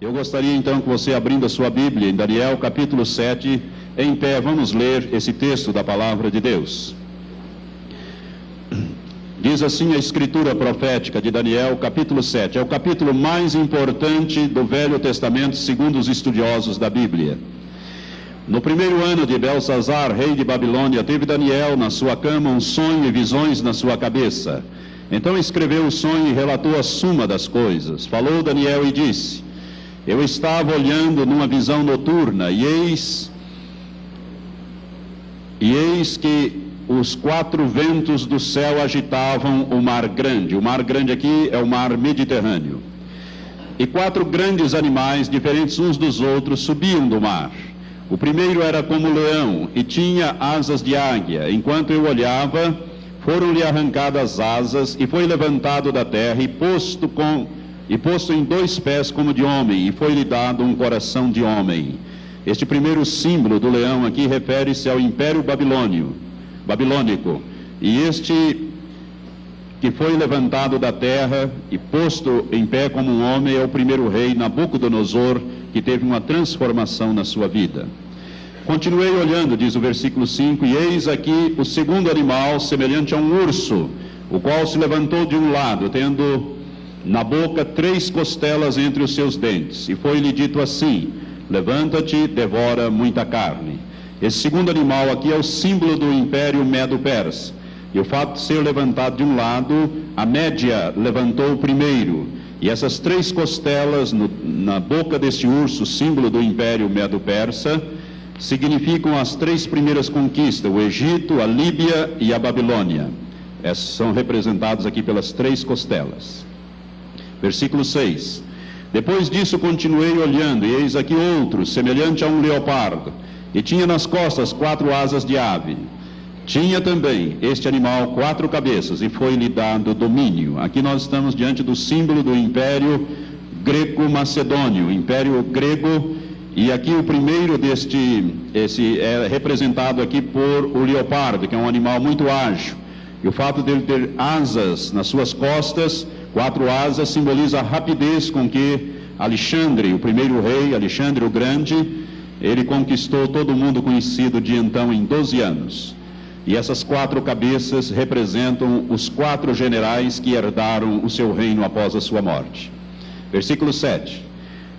Eu gostaria então que você, abrindo a sua Bíblia em Daniel capítulo 7, em pé, vamos ler esse texto da palavra de Deus. Diz assim a escritura profética de Daniel, capítulo 7. É o capítulo mais importante do Velho Testamento, segundo os estudiosos da Bíblia. No primeiro ano de Belsazar, rei de Babilônia, teve Daniel na sua cama um sonho e visões na sua cabeça. Então escreveu o sonho e relatou a suma das coisas. Falou Daniel e disse: eu estava olhando numa visão noturna e eis e eis que os quatro ventos do céu agitavam o mar grande. O mar grande aqui é o mar Mediterrâneo. E quatro grandes animais, diferentes uns dos outros, subiam do mar. O primeiro era como leão e tinha asas de águia. Enquanto eu olhava, foram-lhe arrancadas asas e foi levantado da terra e posto com e posto em dois pés como de homem, e foi-lhe dado um coração de homem. Este primeiro símbolo do leão aqui refere-se ao Império Babilônio, babilônico. E este que foi levantado da terra e posto em pé como um homem é o primeiro rei Nabucodonosor, que teve uma transformação na sua vida. Continuei olhando, diz o versículo 5, e eis aqui o segundo animal, semelhante a um urso, o qual se levantou de um lado, tendo na boca três costelas entre os seus dentes. E foi-lhe dito assim: Levanta-te, devora muita carne. Esse segundo animal aqui é o símbolo do império Medo-Persa. E o fato de ser levantado de um lado, a média levantou o primeiro. E essas três costelas no, na boca desse urso, símbolo do império Medo-Persa, significam as três primeiras conquistas: o Egito, a Líbia e a Babilônia. Essas são representados aqui pelas três costelas. Versículo 6. Depois disso continuei olhando, e eis aqui outro, semelhante a um leopardo, e tinha nas costas quatro asas de ave. Tinha também este animal quatro cabeças, e foi-lhe dado domínio. Aqui nós estamos diante do símbolo do império greco-macedônio, império grego, e aqui o primeiro deste, esse é representado aqui por o leopardo, que é um animal muito ágil. E o fato dele ter asas nas suas costas Quatro asas simboliza a rapidez com que Alexandre, o primeiro rei, Alexandre o Grande, ele conquistou todo o mundo conhecido de então em 12 anos. E essas quatro cabeças representam os quatro generais que herdaram o seu reino após a sua morte. Versículo 7.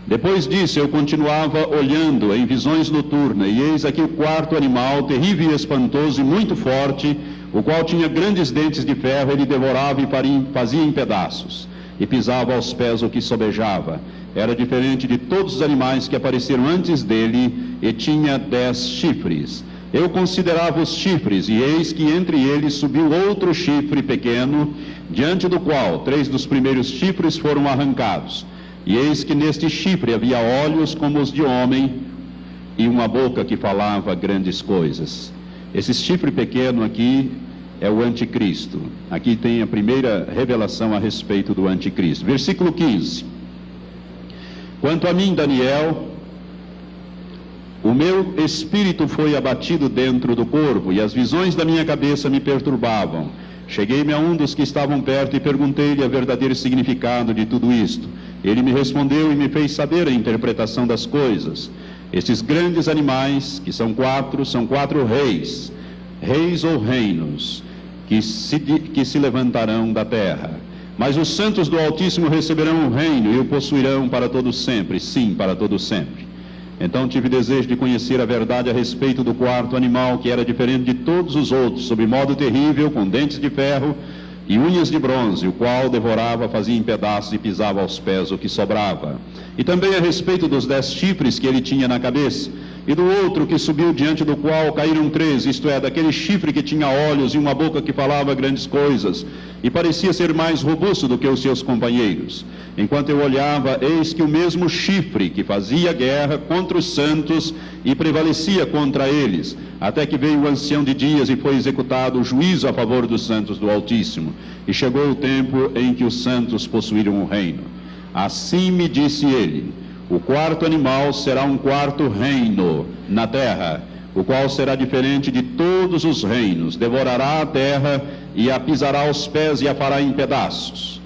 Depois disso eu continuava olhando em visões noturnas, e eis aqui o quarto animal, terrível e espantoso e muito forte, o qual tinha grandes dentes de ferro, ele devorava e fazia em pedaços, e pisava aos pés o que sobejava. Era diferente de todos os animais que apareceram antes dele, e tinha dez chifres. Eu considerava os chifres, e eis que entre eles subiu outro chifre pequeno, diante do qual três dos primeiros chifres foram arrancados. E eis que neste chifre havia olhos como os de homem, e uma boca que falava grandes coisas. Esse chifre pequeno aqui é o anticristo. Aqui tem a primeira revelação a respeito do anticristo. Versículo 15. Quanto a mim, Daniel, o meu espírito foi abatido dentro do corpo, e as visões da minha cabeça me perturbavam. Cheguei-me a um dos que estavam perto e perguntei-lhe o verdadeiro significado de tudo isto. Ele me respondeu e me fez saber a interpretação das coisas. Esses grandes animais, que são quatro, são quatro reis, reis ou reinos que se, que se levantarão da terra. Mas os santos do Altíssimo receberão o reino e o possuirão para todo sempre, sim, para todo sempre. Então tive desejo de conhecer a verdade a respeito do quarto animal, que era diferente de todos os outros, sob modo terrível, com dentes de ferro e unhas de bronze, o qual devorava, fazia em pedaços e pisava aos pés o que sobrava. E também a respeito dos dez chifres que ele tinha na cabeça e do outro que subiu diante do qual caíram três, isto é, daquele chifre que tinha olhos e uma boca que falava grandes coisas, e parecia ser mais robusto do que os seus companheiros. Enquanto eu olhava, eis que o mesmo chifre que fazia guerra contra os santos e prevalecia contra eles, até que veio o ancião de dias e foi executado o juízo a favor dos santos do Altíssimo. E chegou o tempo em que os santos possuíram o reino. Assim me disse ele o quarto animal será um quarto reino na terra, o qual será diferente de todos os reinos, devorará a terra e a pisará aos pés e a fará em pedaços.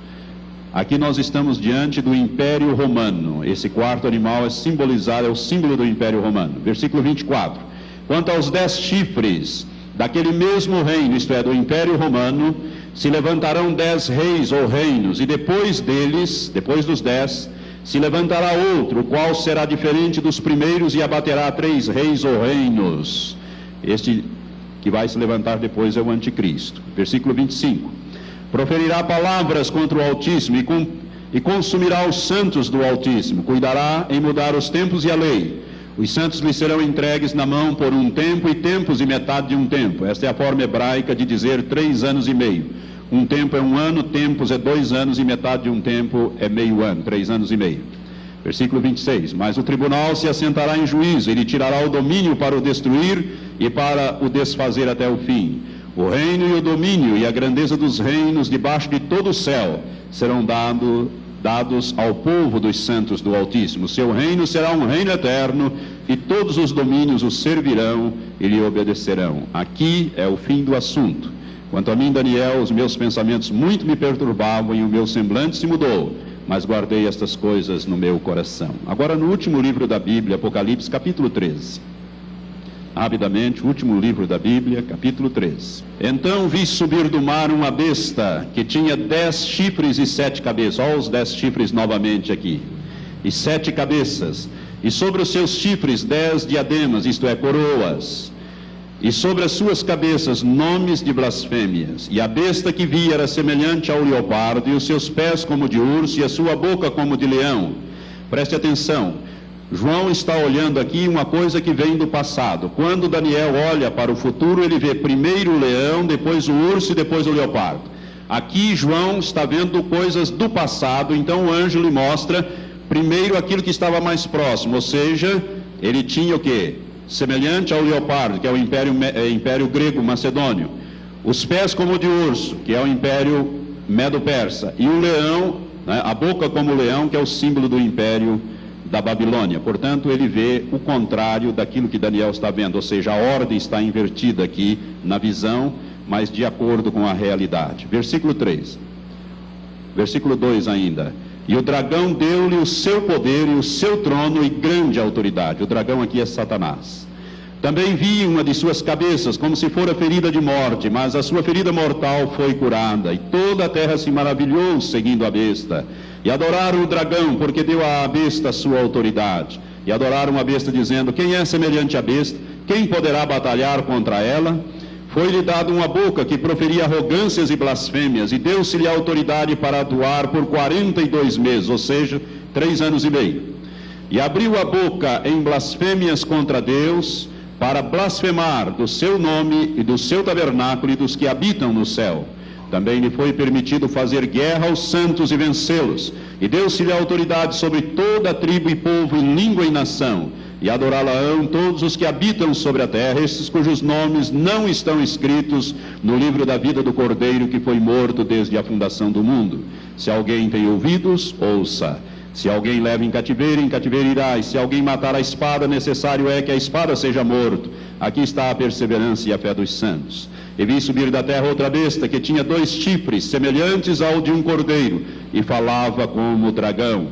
Aqui nós estamos diante do Império Romano. Esse quarto animal é simbolizado, é o símbolo do Império Romano. Versículo 24. Quanto aos dez chifres daquele mesmo reino, isto é, do Império Romano, se levantarão dez reis ou reinos, e depois deles, depois dos dez, se levantará outro, qual será diferente dos primeiros e abaterá três reis ou reinos. Este que vai se levantar depois é o anticristo. Versículo 25. Proferirá palavras contra o Altíssimo e, com, e consumirá os santos do Altíssimo. Cuidará em mudar os tempos e a lei. Os santos lhe serão entregues na mão por um tempo e tempos e metade de um tempo. Esta é a forma hebraica de dizer três anos e meio. Um tempo é um ano, tempos é dois anos e metade de um tempo é meio ano, três anos e meio. Versículo 26. Mas o tribunal se assentará em juízo, ele tirará o domínio para o destruir e para o desfazer até o fim. O reino e o domínio e a grandeza dos reinos debaixo de todo o céu serão dado, dados ao povo dos santos do Altíssimo. Seu reino será um reino eterno e todos os domínios o servirão e lhe obedecerão. Aqui é o fim do assunto. Quanto a mim, Daniel, os meus pensamentos muito me perturbavam e o meu semblante se mudou, mas guardei estas coisas no meu coração. Agora, no último livro da Bíblia, Apocalipse, capítulo 13. Rapidamente, o último livro da Bíblia, capítulo 13. Então vi subir do mar uma besta que tinha dez chifres e sete cabeças. Olha os dez chifres novamente aqui. E sete cabeças. E sobre os seus chifres dez diademas, isto é, coroas e sobre as suas cabeças nomes de blasfêmias. E a besta que vi era semelhante ao leopardo, e os seus pés como de urso, e a sua boca como de leão. Preste atenção. João está olhando aqui uma coisa que vem do passado. Quando Daniel olha para o futuro, ele vê primeiro o leão, depois o urso e depois o leopardo. Aqui João está vendo coisas do passado, então o anjo lhe mostra primeiro aquilo que estava mais próximo, ou seja, ele tinha o que? Semelhante ao leopardo, que é o império, é, império grego macedônio, os pés como de urso, que é o império medo-persa, e o leão, né, a boca como leão, que é o símbolo do império da Babilônia. Portanto, ele vê o contrário daquilo que Daniel está vendo, ou seja, a ordem está invertida aqui na visão, mas de acordo com a realidade. Versículo 3. Versículo 2 ainda. E o dragão deu-lhe o seu poder e o seu trono e grande autoridade. O dragão aqui é Satanás. Também vi uma de suas cabeças como se fora ferida de morte, mas a sua ferida mortal foi curada. E toda a terra se maravilhou seguindo a besta. E adoraram o dragão, porque deu à besta sua autoridade. E adoraram a besta, dizendo: Quem é semelhante à besta? Quem poderá batalhar contra ela? Foi-lhe dado uma boca que proferia arrogâncias e blasfêmias, e deu-se-lhe autoridade para atuar por 42 meses, ou seja, três anos e meio. E abriu a boca em blasfêmias contra Deus, para blasfemar do seu nome e do seu tabernáculo e dos que habitam no céu. Também lhe foi permitido fazer guerra aos santos e vencê-los, e deu-se-lhe autoridade sobre toda a tribo e povo, língua e nação e adorá-la-ão todos os que habitam sobre a terra, estes cujos nomes não estão escritos no livro da vida do Cordeiro que foi morto desde a fundação do mundo. Se alguém tem ouvidos, ouça. Se alguém leva em cativeiro, em cativeiro irá. E se alguém matar a espada, necessário é que a espada seja morto. Aqui está a perseverança e a fé dos santos. E vi subir da terra outra besta que tinha dois chifres, semelhantes ao de um cordeiro, e falava como dragão.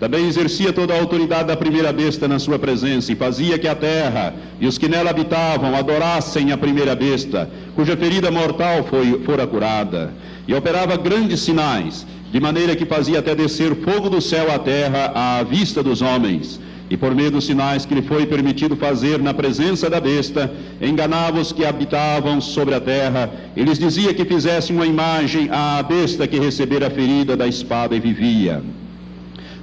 Também exercia toda a autoridade da primeira besta na sua presença e fazia que a terra e os que nela habitavam adorassem a primeira besta, cuja ferida mortal foi, fora curada. E operava grandes sinais, de maneira que fazia até descer fogo do céu à terra à vista dos homens. E por meio dos sinais que lhe foi permitido fazer na presença da besta, enganava os que habitavam sobre a terra, e lhes dizia que fizessem uma imagem à besta que recebera a ferida da espada e vivia.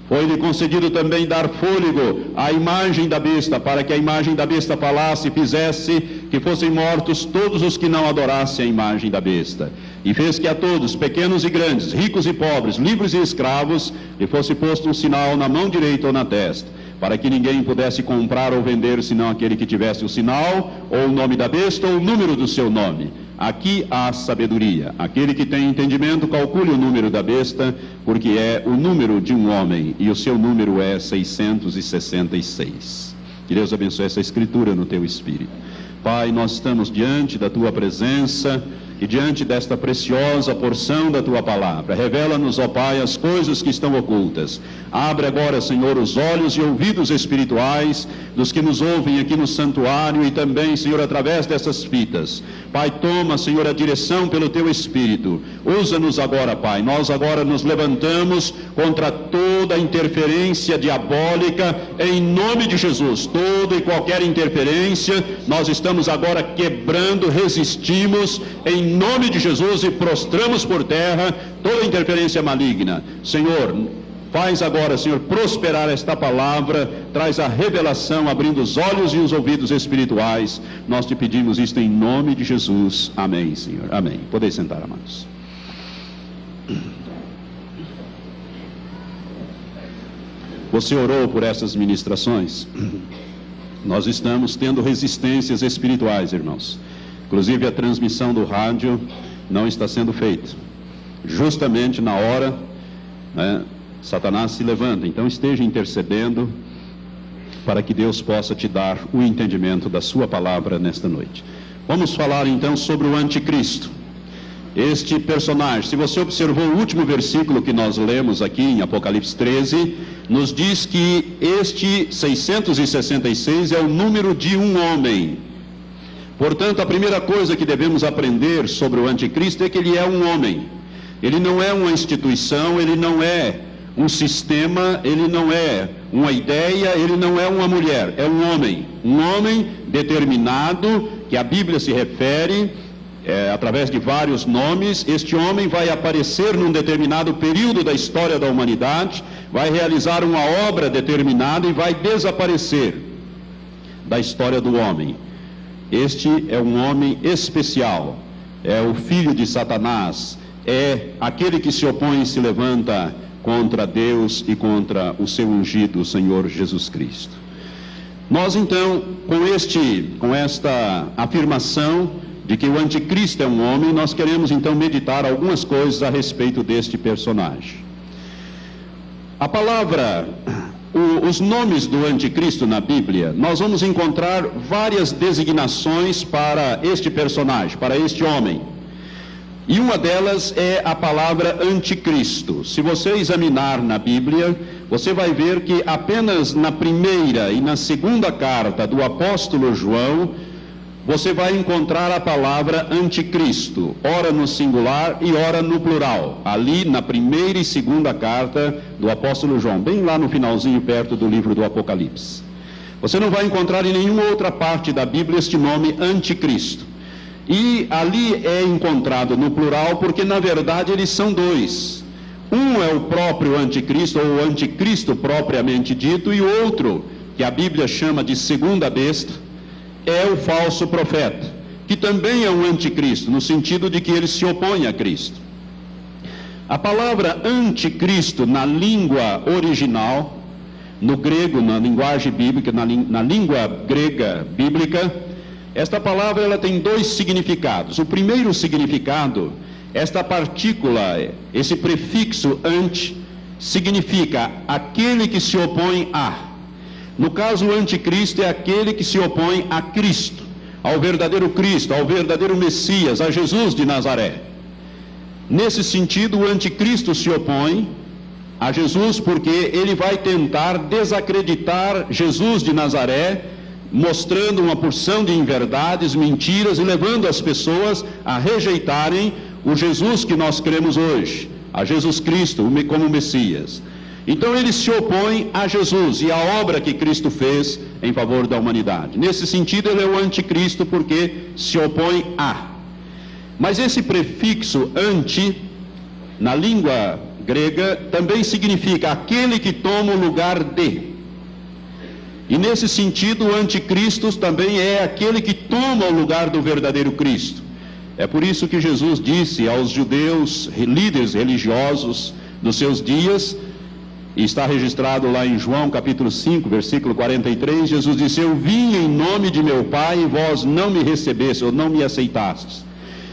Foi-lhe concedido também dar fôlego à imagem da besta, para que a imagem da besta falasse e fizesse que fossem mortos todos os que não adorassem a imagem da besta. E fez que a todos, pequenos e grandes, ricos e pobres, livres e escravos, lhe fosse posto um sinal na mão direita ou na testa, para que ninguém pudesse comprar ou vender senão aquele que tivesse o sinal, ou o nome da besta, ou o número do seu nome Aqui há sabedoria. Aquele que tem entendimento, calcule o número da besta, porque é o número de um homem, e o seu número é 666. Que Deus abençoe essa escritura no teu espírito. Pai, nós estamos diante da tua presença e diante desta preciosa porção da tua palavra, revela-nos, ó Pai, as coisas que estão ocultas. Abre agora, Senhor, os olhos e ouvidos espirituais dos que nos ouvem aqui no santuário e também, Senhor, através dessas fitas. Pai, toma, Senhor, a direção pelo teu Espírito. Usa-nos agora, Pai. Nós agora nos levantamos contra toda interferência diabólica em nome de Jesus. Toda e qualquer interferência, nós estamos agora quebrando, resistimos em nome de Jesus e prostramos por terra toda interferência maligna. Senhor, Faz agora, Senhor, prosperar esta palavra, traz a revelação, abrindo os olhos e os ouvidos espirituais. Nós te pedimos isto em nome de Jesus. Amém, Senhor. Amém. Podeis sentar, amados. Você orou por essas ministrações? Nós estamos tendo resistências espirituais, irmãos. Inclusive a transmissão do rádio não está sendo feita. Justamente na hora né, Satanás se levanta. Então esteja intercedendo para que Deus possa te dar o entendimento da sua palavra nesta noite. Vamos falar então sobre o anticristo. Este personagem, se você observou o último versículo que nós lemos aqui em Apocalipse 13, nos diz que este 666 é o número de um homem. Portanto, a primeira coisa que devemos aprender sobre o anticristo é que ele é um homem. Ele não é uma instituição, ele não é um sistema, ele não é uma ideia, ele não é uma mulher, é um homem. Um homem determinado, que a Bíblia se refere, é, através de vários nomes. Este homem vai aparecer num determinado período da história da humanidade, vai realizar uma obra determinada e vai desaparecer da história do homem. Este é um homem especial, é o filho de Satanás, é aquele que se opõe e se levanta contra Deus e contra o seu ungido, o Senhor Jesus Cristo. Nós então, com este, com esta afirmação de que o anticristo é um homem, nós queremos então meditar algumas coisas a respeito deste personagem. A palavra, o, os nomes do anticristo na Bíblia, nós vamos encontrar várias designações para este personagem, para este homem. E uma delas é a palavra anticristo. Se você examinar na Bíblia, você vai ver que apenas na primeira e na segunda carta do apóstolo João, você vai encontrar a palavra anticristo, ora no singular e ora no plural, ali na primeira e segunda carta do apóstolo João, bem lá no finalzinho, perto do livro do Apocalipse. Você não vai encontrar em nenhuma outra parte da Bíblia este nome anticristo. E ali é encontrado no plural porque na verdade eles são dois. Um é o próprio anticristo ou o anticristo propriamente dito e outro, que a Bíblia chama de segunda besta, é o falso profeta, que também é um anticristo no sentido de que ele se opõe a Cristo. A palavra anticristo na língua original, no grego, na linguagem bíblica, na, na língua grega bíblica, esta palavra ela tem dois significados. O primeiro significado, esta partícula, esse prefixo ante, significa aquele que se opõe a. No caso, o anticristo é aquele que se opõe a Cristo, ao verdadeiro Cristo, ao verdadeiro Messias, a Jesus de Nazaré. Nesse sentido, o anticristo se opõe a Jesus porque ele vai tentar desacreditar Jesus de Nazaré mostrando uma porção de inverdades, mentiras e levando as pessoas a rejeitarem o Jesus que nós cremos hoje, a Jesus Cristo como Messias. Então ele se opõe a Jesus e à obra que Cristo fez em favor da humanidade. Nesse sentido, ele é o anticristo porque se opõe a. Mas esse prefixo anti, na língua grega, também significa aquele que toma o lugar de. E nesse sentido, o anticristo também é aquele que toma o lugar do verdadeiro Cristo. É por isso que Jesus disse aos judeus, líderes religiosos dos seus dias, e está registrado lá em João capítulo 5, versículo 43, Jesus disse: Eu vim em nome de meu Pai e vós não me recebestes ou não me aceitastes.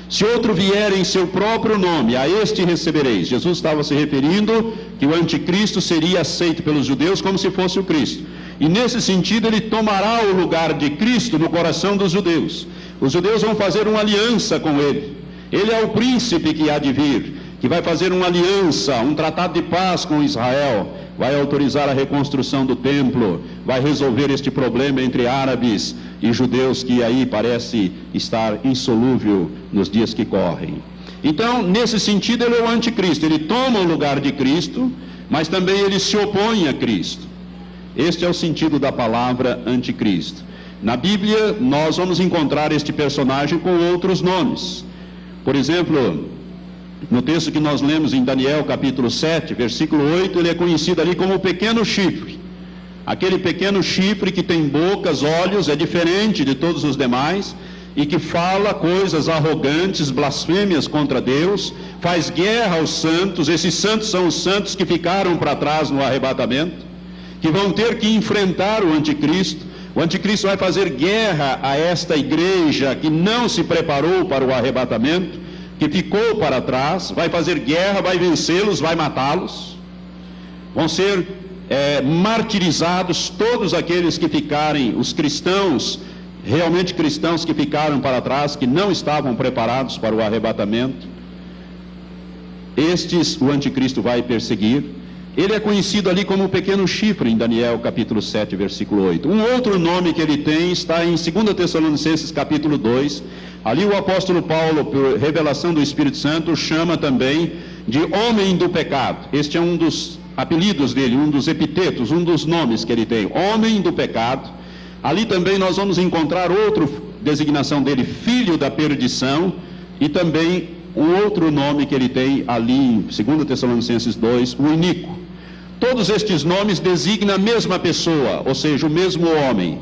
Se outro vier em seu próprio nome, a este recebereis. Jesus estava se referindo que o anticristo seria aceito pelos judeus como se fosse o Cristo. E nesse sentido, ele tomará o lugar de Cristo no coração dos judeus. Os judeus vão fazer uma aliança com ele. Ele é o príncipe que há de vir, que vai fazer uma aliança, um tratado de paz com Israel, vai autorizar a reconstrução do templo, vai resolver este problema entre árabes e judeus que aí parece estar insolúvel nos dias que correm. Então, nesse sentido, ele é o anticristo, ele toma o lugar de Cristo, mas também ele se opõe a Cristo. Este é o sentido da palavra anticristo. Na Bíblia, nós vamos encontrar este personagem com outros nomes. Por exemplo, no texto que nós lemos em Daniel, capítulo 7, versículo 8, ele é conhecido ali como o pequeno chifre. Aquele pequeno chifre que tem bocas, olhos, é diferente de todos os demais e que fala coisas arrogantes, blasfêmias contra Deus, faz guerra aos santos. Esses santos são os santos que ficaram para trás no arrebatamento, que vão ter que enfrentar o anticristo. O anticristo vai fazer guerra a esta igreja que não se preparou para o arrebatamento, que ficou para trás, vai fazer guerra, vai vencê-los, vai matá-los. Vão ser é, martirizados todos aqueles que ficarem, os cristãos, realmente cristãos que ficaram para trás, que não estavam preparados para o arrebatamento. Estes o anticristo vai perseguir. Ele é conhecido ali como o pequeno chifre, em Daniel capítulo 7, versículo 8. Um outro nome que ele tem está em 2 Tessalonicenses capítulo 2. Ali o apóstolo Paulo, por revelação do Espírito Santo, chama também de homem do pecado. Este é um dos apelidos dele, um dos epitetos, um dos nomes que ele tem. Homem do pecado. Ali também nós vamos encontrar outra designação dele, filho da perdição, e também um outro nome que ele tem ali em 2 Tessalonicenses 2, o iníquo. Todos estes nomes designam a mesma pessoa, ou seja, o mesmo homem.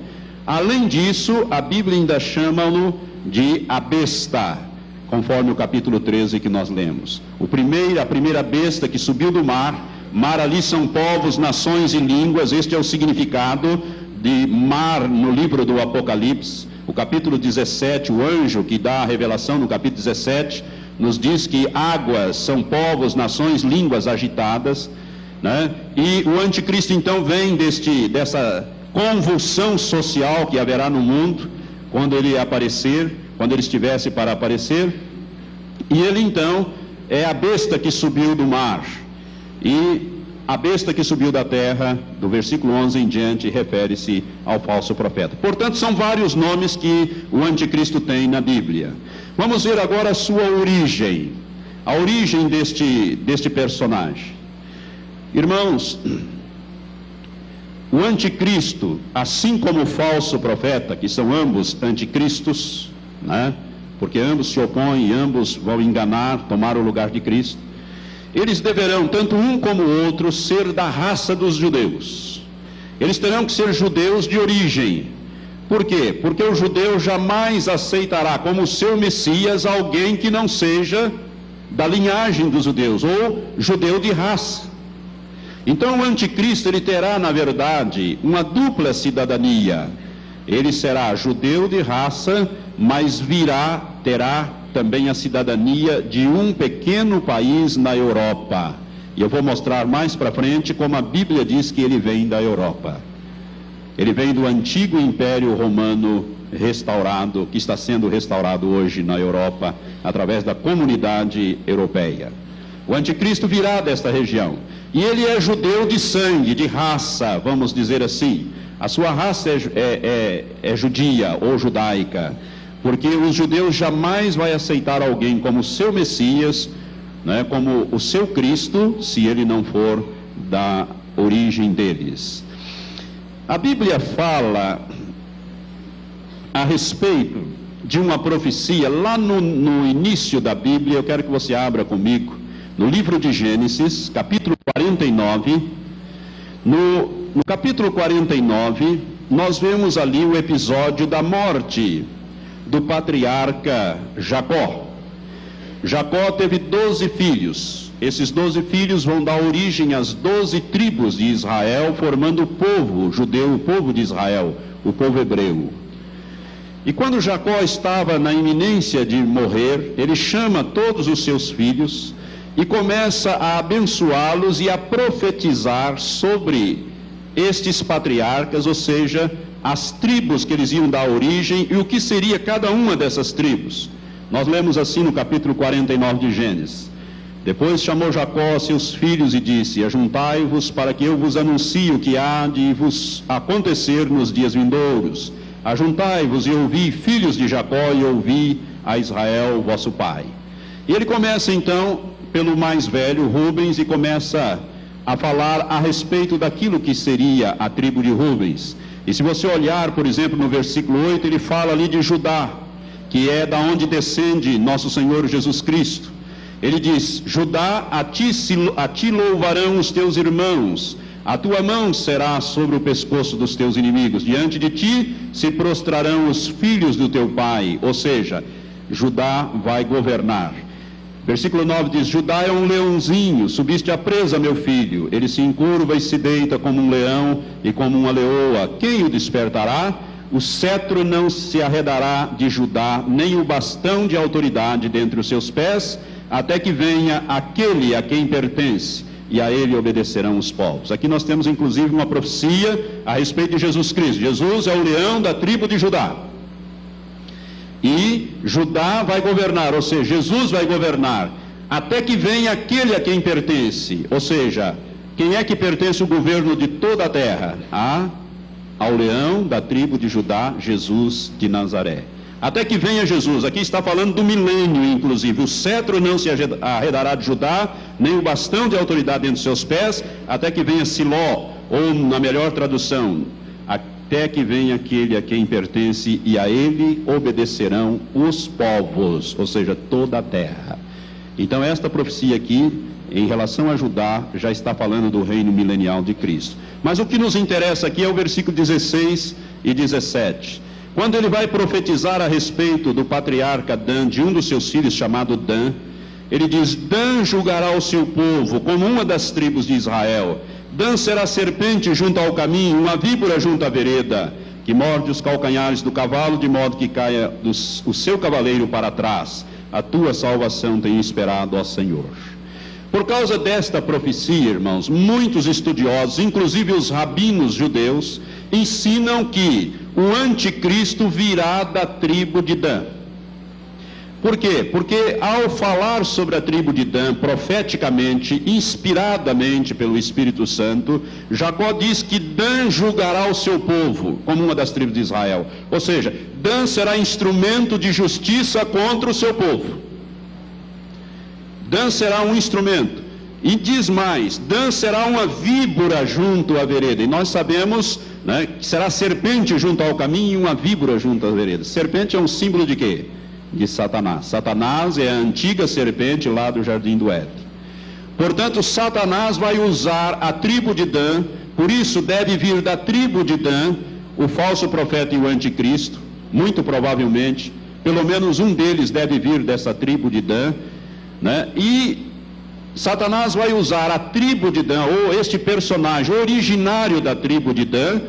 Além disso, a Bíblia ainda chama-lo de a besta, conforme o capítulo 13 que nós lemos. O primeiro, a primeira besta que subiu do mar, mar ali são povos, nações e línguas, este é o significado de mar no livro do Apocalipse. O capítulo 17, o anjo que dá a revelação no capítulo 17, nos diz que águas são povos, nações, línguas agitadas. Né? E o anticristo então vem deste, dessa convulsão social que haverá no mundo quando ele aparecer, quando ele estivesse para aparecer. E ele então é a besta que subiu do mar. E a besta que subiu da terra, do versículo 11 em diante, refere-se ao falso profeta. Portanto, são vários nomes que o anticristo tem na Bíblia. Vamos ver agora a sua origem, a origem deste, deste personagem. Irmãos, o anticristo, assim como o falso profeta, que são ambos anticristos, né? porque ambos se opõem e ambos vão enganar, tomar o lugar de Cristo, eles deverão, tanto um como o outro, ser da raça dos judeus. Eles terão que ser judeus de origem. Por quê? Porque o judeu jamais aceitará como seu Messias alguém que não seja da linhagem dos judeus, ou judeu de raça. Então o anticristo ele terá, na verdade, uma dupla cidadania. Ele será judeu de raça, mas virá, terá também a cidadania de um pequeno país na Europa. E eu vou mostrar mais para frente como a Bíblia diz que ele vem da Europa. Ele vem do antigo Império Romano restaurado, que está sendo restaurado hoje na Europa através da comunidade europeia. O anticristo virá desta região. E ele é judeu de sangue, de raça, vamos dizer assim. A sua raça é, é, é, é judia ou judaica, porque os judeus jamais vai aceitar alguém como seu Messias, né, como o seu Cristo, se ele não for da origem deles. A Bíblia fala a respeito de uma profecia lá no, no início da Bíblia. Eu quero que você abra comigo no livro de Gênesis, capítulo 49. No, no capítulo 49, nós vemos ali o episódio da morte do patriarca Jacó. Jacó teve doze filhos. Esses doze filhos vão dar origem às doze tribos de Israel, formando o povo judeu, o povo de Israel, o povo hebreu. E quando Jacó estava na iminência de morrer, ele chama todos os seus filhos e começa a abençoá-los e a profetizar sobre estes patriarcas, ou seja, as tribos que eles iam dar origem e o que seria cada uma dessas tribos. Nós lemos assim no capítulo 49 de Gênesis. Depois chamou Jacó seus filhos e disse: Ajuntai-vos para que eu vos anuncie o que há de vos acontecer nos dias vindouros. Ajuntai-vos e ouvi, filhos de Jacó, e ouvi a Israel, vosso pai. E ele começa então pelo mais velho, Rubens, e começa a falar a respeito daquilo que seria a tribo de Rubens. E se você olhar, por exemplo, no versículo 8, ele fala ali de Judá, que é da onde descende nosso Senhor Jesus Cristo. Ele diz: Judá, a ti, a ti louvarão os teus irmãos, a tua mão será sobre o pescoço dos teus inimigos, diante de ti se prostrarão os filhos do teu pai, ou seja, Judá vai governar. Versículo 9 diz: Judá é um leãozinho, subiste a presa, meu filho. Ele se encurva e se deita como um leão e como uma leoa. Quem o despertará? O cetro não se arredará de Judá, nem o bastão de autoridade dentre os seus pés até que venha aquele a quem pertence, e a ele obedecerão os povos. Aqui nós temos inclusive uma profecia a respeito de Jesus Cristo. Jesus é o leão da tribo de Judá. E Judá vai governar, ou seja, Jesus vai governar, até que venha aquele a quem pertence. Ou seja, quem é que pertence o governo de toda a terra? A, ao leão da tribo de Judá, Jesus de Nazaré. Até que venha Jesus, aqui está falando do milênio, inclusive. O cetro não se arredará de Judá, nem o bastão de autoridade entre seus pés, até que venha Siló, ou na melhor tradução, até que venha aquele a quem pertence, e a ele obedecerão os povos, ou seja, toda a terra. Então, esta profecia aqui, em relação a Judá, já está falando do reino milenial de Cristo. Mas o que nos interessa aqui é o versículo 16 e 17. Quando ele vai profetizar a respeito do patriarca Dan, de um dos seus filhos chamado Dan, ele diz: Dan julgará o seu povo como uma das tribos de Israel. Dan será serpente junto ao caminho, uma víbora junto à vereda, que morde os calcanhares do cavalo, de modo que caia o seu cavaleiro para trás. A tua salvação tem esperado, ó Senhor. Por causa desta profecia, irmãos, muitos estudiosos, inclusive os rabinos judeus, ensinam que o anticristo virá da tribo de Dan. Por quê? Porque ao falar sobre a tribo de Dan profeticamente, inspiradamente pelo Espírito Santo, Jacó diz que Dan julgará o seu povo, como uma das tribos de Israel. Ou seja, Dan será instrumento de justiça contra o seu povo. Dan será um instrumento. E diz mais: Dan será uma víbora junto à vereda. E nós sabemos né, que será serpente junto ao caminho e uma víbora junto à vereda. Serpente é um símbolo de quê? De Satanás. Satanás é a antiga serpente lá do jardim do Éden. Portanto, Satanás vai usar a tribo de Dan, por isso deve vir da tribo de Dan o falso profeta e o anticristo, muito provavelmente, pelo menos um deles deve vir dessa tribo de Dan, né? E Satanás vai usar a tribo de Dan, ou este personagem originário da tribo de Dan,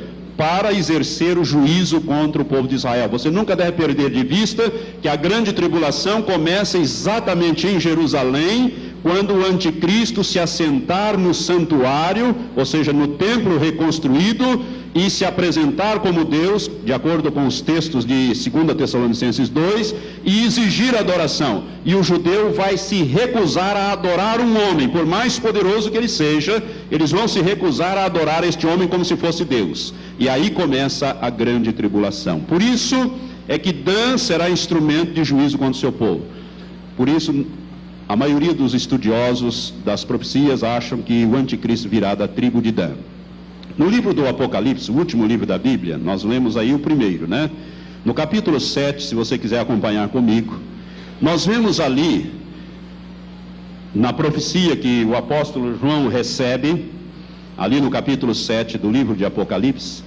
para exercer o juízo contra o povo de Israel. Você nunca deve perder de vista que a grande tribulação começa exatamente em Jerusalém, quando o anticristo se assentar no santuário, ou seja, no templo reconstruído, e se apresentar como Deus, de acordo com os textos de 2 Tessalonicenses 2, e exigir adoração. E o judeu vai se recusar a adorar um homem, por mais poderoso que ele seja, eles vão se recusar a adorar este homem como se fosse Deus. E aí começa a grande tribulação. Por isso é que Dan será instrumento de juízo contra o seu povo. Por isso, a maioria dos estudiosos das profecias acham que o anticristo virá da tribo de Dan. No livro do Apocalipse, o último livro da Bíblia, nós lemos aí o primeiro, né? No capítulo 7, se você quiser acompanhar comigo, nós vemos ali, na profecia que o apóstolo João recebe, ali no capítulo 7 do livro de Apocalipse,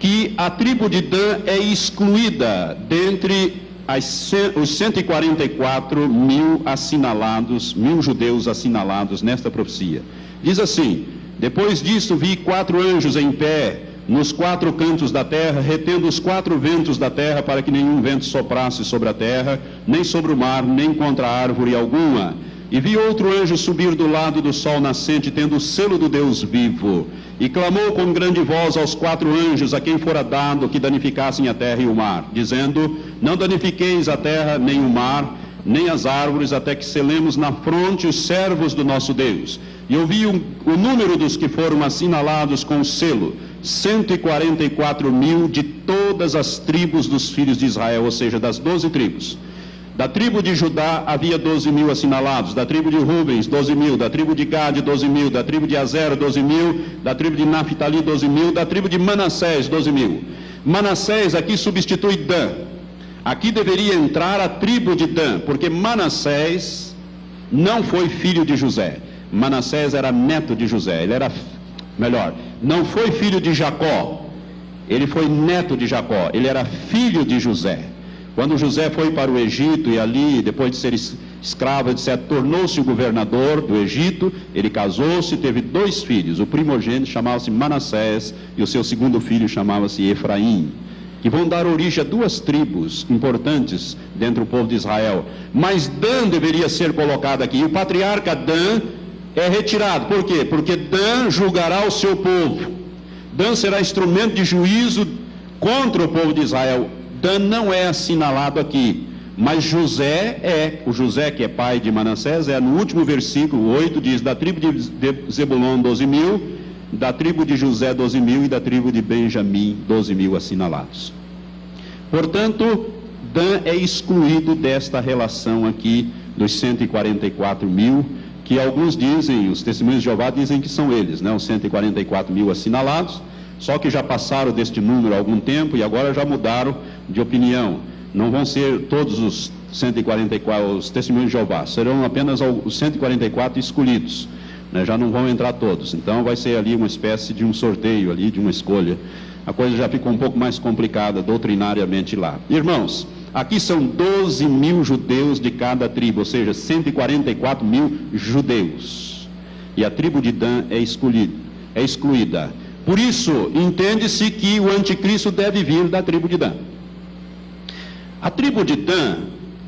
que a tribo de Dan é excluída dentre as, os 144 mil assinalados, mil judeus assinalados nesta profecia. Diz assim: depois disso, vi quatro anjos em pé nos quatro cantos da terra, retendo os quatro ventos da terra, para que nenhum vento soprasse sobre a terra, nem sobre o mar, nem contra árvore alguma. E vi outro anjo subir do lado do sol nascente, tendo o selo do Deus vivo. E clamou com grande voz aos quatro anjos a quem fora dado que danificassem a terra e o mar, dizendo: Não danifiqueis a terra nem o mar, nem as árvores, até que selemos na fronte os servos do nosso Deus. E ouvi o, o número dos que foram assinalados com o selo: 144 mil de todas as tribos dos filhos de Israel, ou seja, das doze tribos. Da tribo de Judá havia 12 mil assinalados, da tribo de Rubens, 12 mil, da tribo de Gade, 12 mil, da tribo de Azer, 12 mil, da tribo de Naphtali, 12 mil, da tribo de Manassés, 12 mil. Manassés aqui substitui Dan. Aqui deveria entrar a tribo de Dan, porque Manassés não foi filho de José. Manassés era neto de José, ele era, melhor, não foi filho de Jacó, ele foi neto de Jacó, ele era filho de José. Quando José foi para o Egito e ali, depois de ser escravo, etc., tornou-se o governador do Egito, ele casou-se e teve dois filhos. O primogênito chamava-se Manassés e o seu segundo filho chamava-se Efraim, que vão dar origem a duas tribos importantes dentro do povo de Israel. Mas Dan deveria ser colocado aqui. E o patriarca Dan é retirado. Por quê? Porque Dan julgará o seu povo. Dan será instrumento de juízo contra o povo de Israel. Dan não é assinalado aqui, mas José é, o José que é pai de Manassés, é no último versículo 8, diz, da tribo de Zebulon 12 mil, da tribo de José 12 mil e da tribo de Benjamim 12 mil assinalados. Portanto, Dan é excluído desta relação aqui dos 144 mil, que alguns dizem, os testemunhos de Jeová dizem que são eles, né, os 144 mil assinalados, só que já passaram deste número há algum tempo e agora já mudaram de opinião. Não vão ser todos os 144, os testemunhos de Jeová, serão apenas os 144 escolhidos. Né? Já não vão entrar todos. Então vai ser ali uma espécie de um sorteio ali, de uma escolha. A coisa já ficou um pouco mais complicada doutrinariamente lá. Irmãos, aqui são 12 mil judeus de cada tribo, ou seja, 144 mil judeus. E a tribo de Dan é. É excluída. Por isso, entende-se que o anticristo deve vir da tribo de Dan. A tribo de Dan,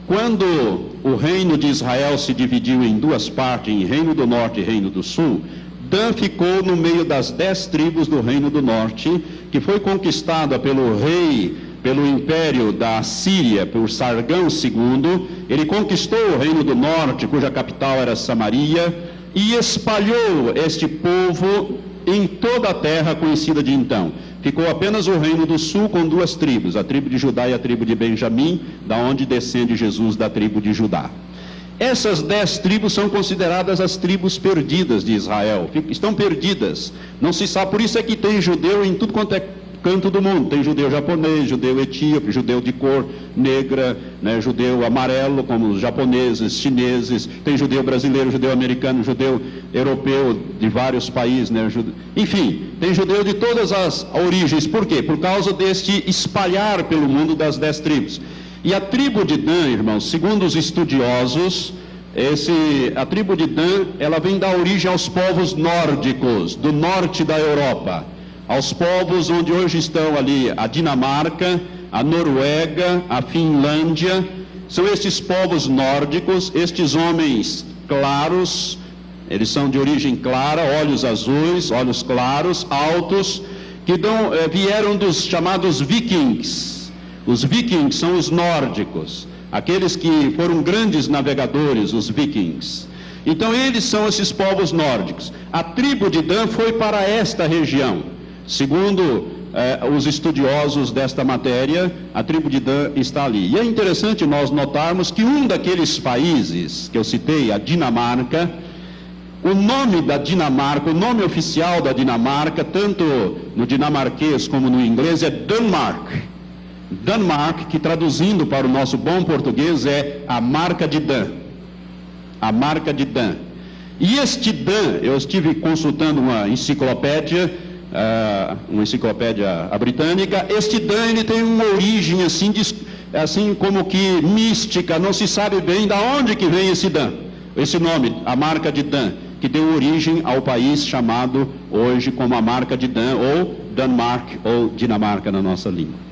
quando o reino de Israel se dividiu em duas partes, em reino do norte e reino do sul, Dan ficou no meio das dez tribos do reino do norte, que foi conquistada pelo rei, pelo império da Síria, por Sargão II. Ele conquistou o reino do norte, cuja capital era Samaria, e espalhou este povo em toda a terra conhecida de então. Ficou apenas o reino do sul com duas tribos, a tribo de Judá e a tribo de Benjamim, da onde descende Jesus da tribo de Judá. Essas dez tribos são consideradas as tribos perdidas de Israel, estão perdidas, não se sabe, por isso é que tem judeu em tudo quanto é canto do mundo. Tem judeu japonês, judeu etíope, judeu de cor negra, né, judeu amarelo, como os japoneses, chineses, tem judeu brasileiro, judeu americano, judeu europeu de vários países, né, jude... enfim, tem judeu de todas as origens. Por quê? Por causa deste espalhar pelo mundo das dez tribos. E a tribo de Dan, irmãos, segundo os estudiosos, esse, a tribo de Dan, ela vem dar origem aos povos nórdicos, do norte da Europa aos povos onde hoje estão ali a Dinamarca, a Noruega, a Finlândia. São estes povos nórdicos, estes homens claros, eles são de origem clara, olhos azuis, olhos claros, altos, que dão, eh, vieram dos chamados vikings. Os vikings são os nórdicos, aqueles que foram grandes navegadores, os vikings. Então eles são esses povos nórdicos. A tribo de Dan foi para esta região. Segundo eh, os estudiosos desta matéria, a tribo de Dan está ali. E é interessante nós notarmos que um daqueles países que eu citei, a Dinamarca, o nome da Dinamarca, o nome oficial da Dinamarca, tanto no dinamarquês como no inglês, é Denmark. Denmark, que traduzindo para o nosso bom português é a marca de Dan. A marca de Dan. E este Dan, eu estive consultando uma enciclopédia uh, uma enciclopédia britânica, este Dan ele tem uma origem assim, assim como que mística, não se sabe bem da onde que vem esse Dan, esse nome, a marca de Dan, que deu origem ao país chamado hoje como a marca de Dan, ou Danmark, ou Dinamarca na nossa língua.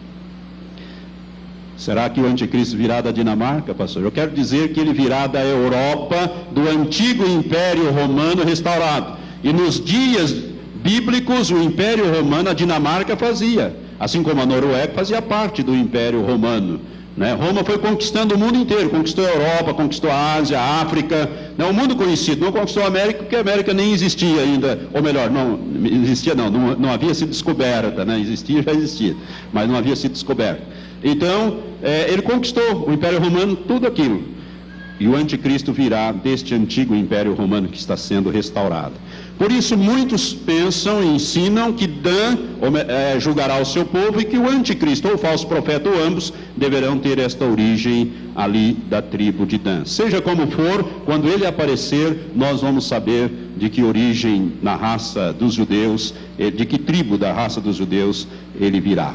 Será que o anticristo virá da Dinamarca, pastor? Eu quero dizer que ele virá da Europa, do antigo Império Romano restaurado. E nos dias bíblicos, o Império Romano, a Dinamarca fazia, assim como a Noruega fazia parte do Império Romano. Né? Roma foi conquistando o mundo inteiro, conquistou a Europa, conquistou a Ásia, a África, né? o mundo conhecido, não conquistou a América, porque a América nem existia ainda, ou melhor, não existia não, não, não havia sido descoberta, né? existia já existia, mas não havia sido descoberta. Então, é, ele conquistou o Império Romano, tudo aquilo. E o anticristo virá deste antigo Império Romano que está sendo restaurado. Por isso, muitos pensam e ensinam que Dan é, julgará o seu povo e que o anticristo ou o falso profeta, ou ambos, deverão ter esta origem ali da tribo de Dan. Seja como for, quando ele aparecer, nós vamos saber de que origem na raça dos judeus, eh, de que tribo da raça dos judeus ele virá.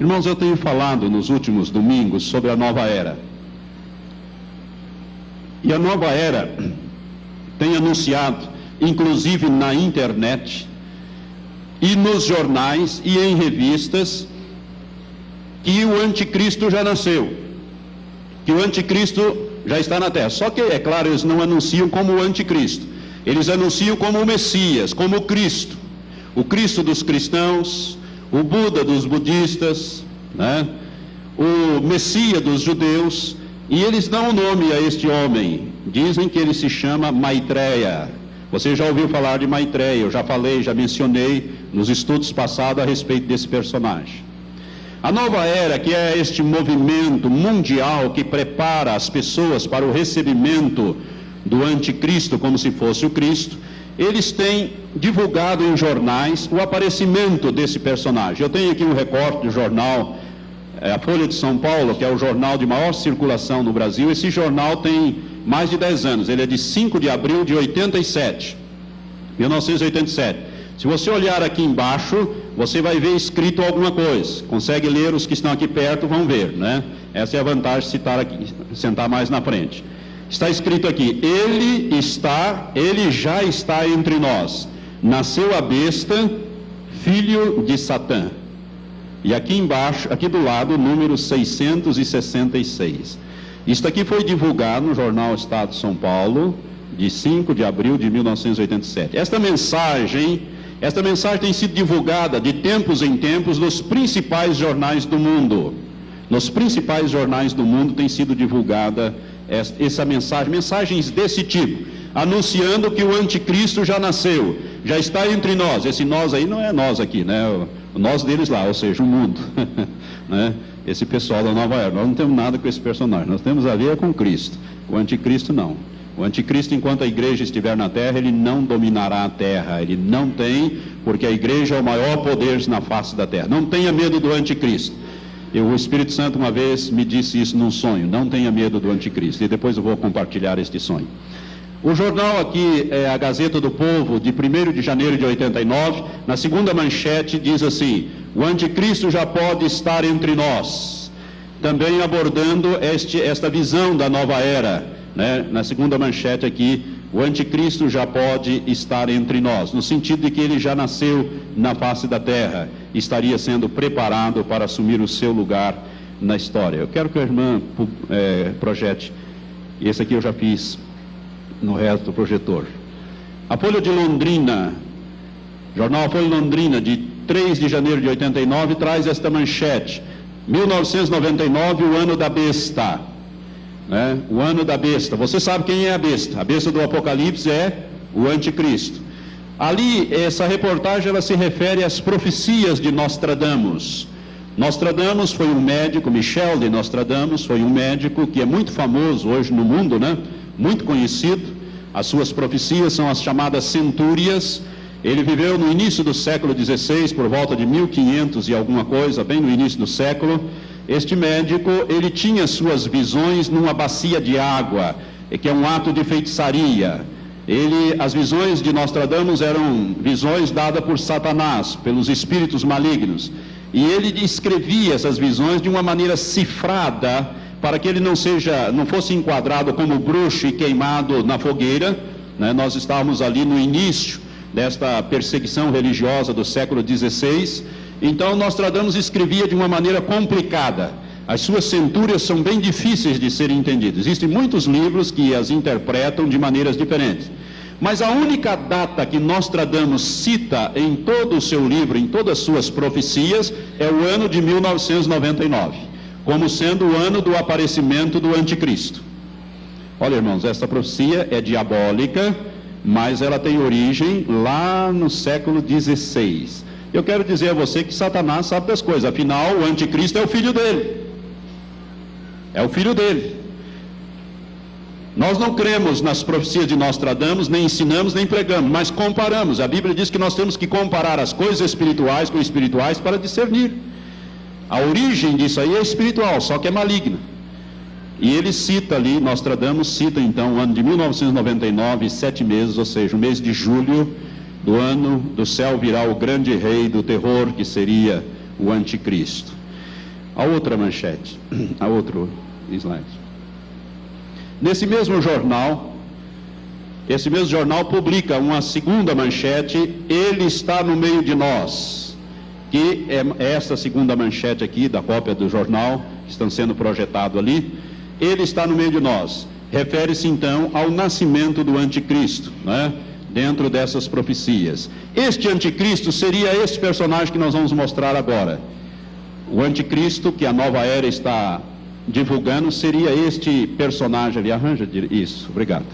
Irmãos, eu tenho falado nos últimos domingos sobre a nova era. E a nova era tem anunciado, inclusive na internet, e nos jornais e em revistas, que o anticristo já nasceu, que o anticristo já está na terra. Só que, é claro, eles não anunciam como o anticristo, eles anunciam como o Messias, como o Cristo, o Cristo dos cristãos, o Buda dos budistas, né? o Messias dos judeus, e eles dão o um nome a este homem, dizem que ele se chama Maitreya. Você já ouviu falar de Maitreya, eu já falei, já mencionei nos estudos passados a respeito desse personagem. A nova era, que é este movimento mundial que prepara as pessoas para o recebimento do anticristo como se fosse o Cristo, eles têm divulgado em jornais o aparecimento desse personagem. Eu tenho aqui um recorte do jornal é a Folha de São Paulo, que é o jornal de maior circulação no Brasil. Esse jornal tem mais de 10 anos, ele é de 5 de abril de 87, 1987. Se você olhar aqui embaixo, você vai ver escrito alguma coisa. Consegue ler, os que estão aqui perto vão ver, né? Essa é a vantagem de aqui, sentar mais na frente. Está escrito aqui: Ele está, ele já está entre nós. Nasceu a besta, filho de Satã. E aqui embaixo, aqui do lado, o número 666. Isto aqui foi divulgado no jornal Estado de São Paulo, de 5 de abril de 1987. Esta mensagem, esta mensagem tem sido divulgada de tempos em tempos nos principais jornais do mundo. Nos principais jornais do mundo tem sido divulgada essa mensagem, mensagens desse tipo, anunciando que o anticristo já nasceu, já está entre nós. Esse nós aí não é nós aqui, né? nós deles lá, ou seja, o mundo. né? Esse pessoal da nova era. Nós não temos nada com esse personagem, nós temos a ver com Cristo. O anticristo não. O anticristo, enquanto a igreja estiver na terra, ele não dominará a terra. Ele não tem, porque a igreja é o maior poder na face da terra. Não tenha medo do anticristo. Eu, o Espírito Santo uma vez me disse isso num sonho. Não tenha medo do anticristo. E depois eu vou compartilhar este sonho. O jornal aqui é a Gazeta do Povo, de 1 de janeiro de 89, na segunda manchete diz assim: O anticristo já pode estar entre nós. Também abordando este, esta visão da nova era. Né? Na segunda manchete aqui, o anticristo já pode estar entre nós, no sentido de que ele já nasceu na face da terra, estaria sendo preparado para assumir o seu lugar na história. Eu quero que a irmã é, projete. Esse aqui eu já fiz no resto do projetor. A Folha de Londrina, jornal Folha de Londrina, de 3 de janeiro de 89, traz esta manchete: 1999, o ano da besta. Né? O ano da besta. Você sabe quem é a besta? A besta do Apocalipse é o anticristo. Ali, essa reportagem ela se refere às profecias de Nostradamus. Nostradamus foi um médico, Michel de Nostradamus foi um médico que é muito famoso hoje no mundo, né? Muito conhecido. As suas profecias são as chamadas centúrias. Ele viveu no início do século XVI, por volta de 1500 e alguma coisa, bem no início do século. Este médico, ele tinha suas visões numa bacia de água, que é um ato de feitiçaria. Ele, as visões de Nostradamus eram visões dadas por Satanás, pelos espíritos malignos. E ele descrevia essas visões de uma maneira cifrada, para que ele não seja, não fosse enquadrado como bruxo e queimado na fogueira. Né? Nós estávamos ali no início desta perseguição religiosa do século XVI Então Nostradamus escrevia de uma maneira complicada. As suas centúrias são bem difíceis de serem entendidas. Existem muitos livros que as interpretam de maneiras diferentes. Mas a única data que Nostradamus cita em todo o seu livro, em todas as suas profecias, é o ano de 1999, como sendo o ano do aparecimento do anticristo. Olha, irmãos, essa profecia é diabólica, mas ela tem origem lá no século 16. Eu quero dizer a você que Satanás sabe das coisas, afinal, o anticristo é o filho dele. É o filho dele. Nós não cremos nas profecias de Nostradamus, nem ensinamos, nem pregamos, mas comparamos. A Bíblia diz que nós temos que comparar as coisas espirituais com espirituais para discernir. A origem disso aí é espiritual, só que é maligna. E ele cita ali, Nostradamus cita então o ano de 1999, sete meses, ou seja, o mês de julho do ano do céu virá o grande rei do terror, que seria o anticristo. A outra manchete, a outro slide. Nesse mesmo jornal, esse mesmo jornal publica uma segunda manchete, ele está no meio de nós, que é essa segunda manchete aqui da cópia do jornal, que estão sendo projetado ali, ele está no meio de nós. Refere-se então ao nascimento do anticristo, né? dentro dessas profecias. Este anticristo seria esse personagem que nós vamos mostrar agora. O anticristo que a nova era está divulgando seria este personagem ali. Arranja isso, obrigado.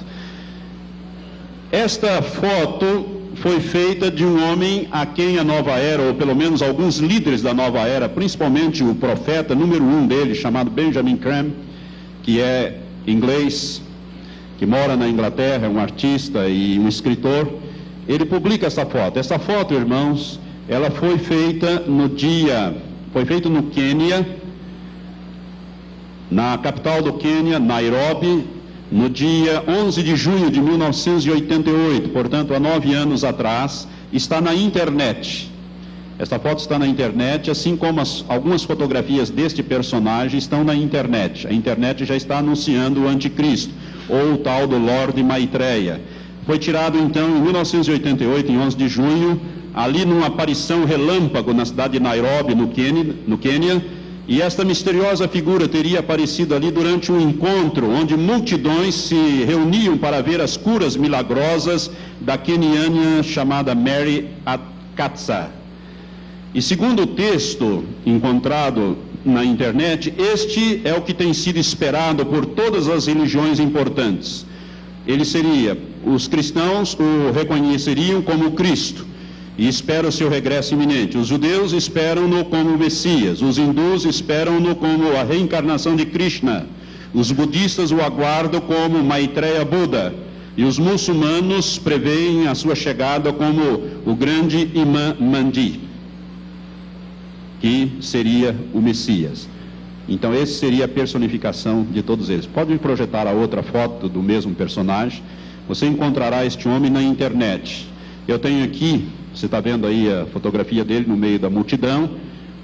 Esta foto foi feita de um homem a quem a nova era, ou pelo menos alguns líderes da nova era, principalmente o profeta número um dele, chamado Benjamin Graham, que é inglês, que mora na Inglaterra, é um artista e um escritor, ele publica essa foto. Essa foto, irmãos, ela foi feita no dia, foi feita no Quênia, na capital do Quênia, Nairobi, no dia 11 de junho de 1988, portanto, há nove anos atrás, está na internet. Esta foto está na internet, assim como as, algumas fotografias deste personagem estão na internet. A internet já está anunciando o anticristo, ou o tal do Lord Maitreya. Foi tirado então em 1988, em 11 de junho, ali numa aparição relâmpago na cidade de Nairobi, no Quênia, no Quênia e esta misteriosa figura teria aparecido ali durante um encontro onde multidões se reuniam para ver as curas milagrosas da queniana chamada Mary Atkatsa. E segundo o texto encontrado na internet, este é o que tem sido esperado por todas as religiões importantes. Ele seria, os cristãos o reconheceriam como Cristo e espera o seu regresso iminente. Os judeus esperam-no como Messias, os hindus esperam-no como a reencarnação de Krishna, os budistas o aguardam como Maitreya Buda, e os muçulmanos preveem a sua chegada como o grande Imã Mandi, que seria o Messias. Então, essa seria a personificação de todos eles. Pode projetar a outra foto do mesmo personagem. Você encontrará este homem na internet. Eu tenho aqui você está vendo aí a fotografia dele no meio da multidão,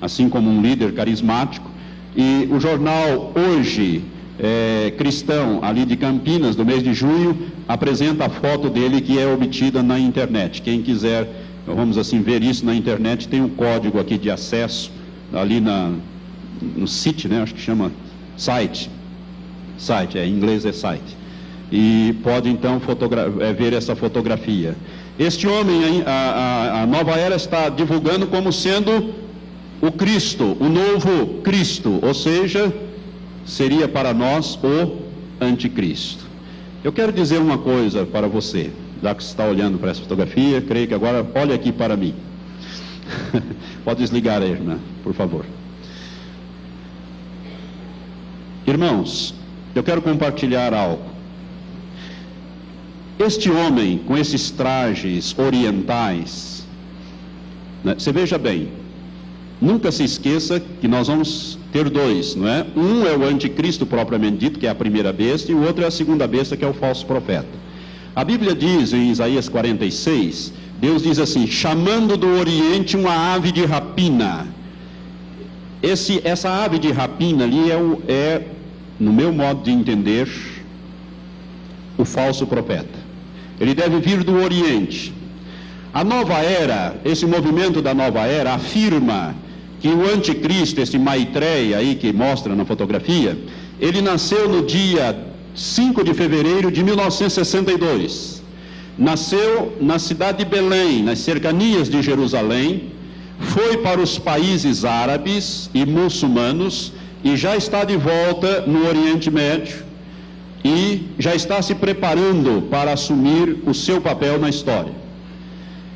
assim como um líder carismático. E o jornal Hoje é, Cristão, ali de Campinas, do mês de junho, apresenta a foto dele que é obtida na internet. Quem quiser, vamos assim, ver isso na internet, tem um código aqui de acesso ali na, no site, né? Acho que chama site. Site, é, em inglês é site. E pode então é, ver essa fotografia. Este homem, a, a, a nova era está divulgando como sendo o Cristo, o novo Cristo, ou seja, seria para nós o anticristo. Eu quero dizer uma coisa para você, já que você está olhando para essa fotografia, creio que agora olhe aqui para mim. Pode desligar aí, irmã, por favor. Irmãos, eu quero compartilhar algo. Este homem com esses trajes orientais, né, você veja bem, nunca se esqueça que nós vamos ter dois, não é? Um é o anticristo propriamente dito, que é a primeira besta, e o outro é a segunda besta, que é o falso profeta. A Bíblia diz em Isaías 46, Deus diz assim: chamando do Oriente uma ave de rapina. Esse, essa ave de rapina ali é, o, é, no meu modo de entender, o falso profeta. Ele deve vir do Oriente. A nova era, esse movimento da nova era afirma que o anticristo, esse Maitreya aí que mostra na fotografia, ele nasceu no dia 5 de fevereiro de 1962. Nasceu na cidade de Belém, nas cercanias de Jerusalém, foi para os países árabes e muçulmanos e já está de volta no Oriente Médio e já está se preparando para assumir o seu papel na história.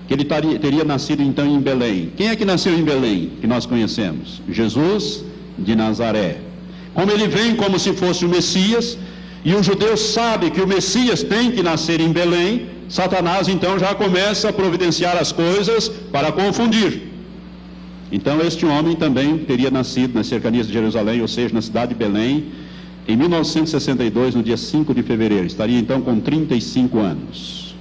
Que ele taria, teria nascido então em Belém. Quem é que nasceu em Belém, que nós conhecemos? Jesus de Nazaré. Como ele vem como se fosse o Messias, e o judeu sabe que o Messias tem que nascer em Belém, Satanás então já começa a providenciar as coisas para confundir. Então, este homem também teria nascido nas cercanias de Jerusalém, ou seja, na cidade de Belém, em 1962, no dia 5 de fevereiro. Estaria então com 35 anos.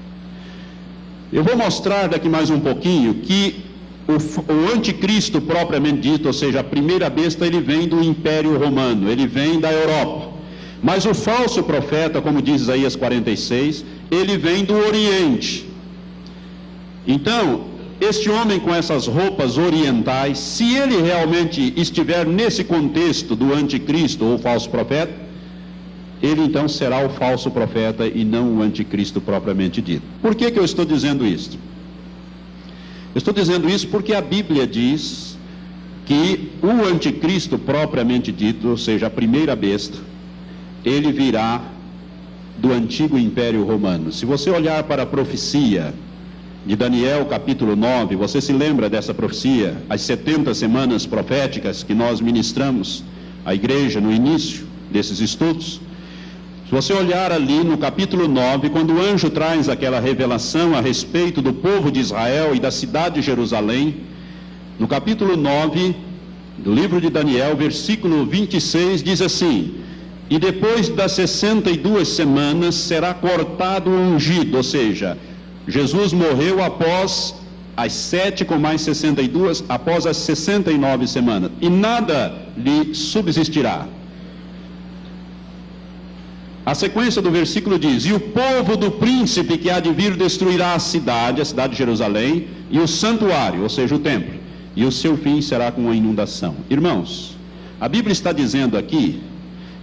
Eu vou mostrar daqui mais um pouquinho que o, o, anticristo propriamente dito, ou seja, a primeira besta, ele vem do Império Romano, ele vem da Europa. Mas o falso profeta, como diz Isaías 46, ele vem do Oriente. Então, este homem com essas roupas orientais, se ele realmente estiver nesse contexto do anticristo ou falso profeta, ele então será o falso profeta e não o anticristo propriamente dito. Por que, que eu estou dizendo isso? Eu estou dizendo isso porque a Bíblia diz que o anticristo propriamente dito, ou seja, a primeira besta, ele virá do antigo império romano. Se você olhar para a profecia de Daniel capítulo 9, você se lembra dessa profecia, as 70 semanas proféticas que nós ministramos à igreja no início desses estudos? Se você olhar ali no capítulo 9, quando o anjo traz aquela revelação a respeito do povo de Israel e da cidade de Jerusalém, no capítulo 9 do livro de Daniel, versículo 26, diz assim: E depois das 62 semanas será cortado o ungido, ou seja, Jesus morreu após as sete com mais 62, após as 69 semanas, e nada lhe subsistirá. A sequência do versículo diz: E o povo do príncipe que há de vir destruirá a cidade, a cidade de Jerusalém, e o santuário, ou seja, o templo, e o seu fim será com a inundação. Irmãos, a Bíblia está dizendo aqui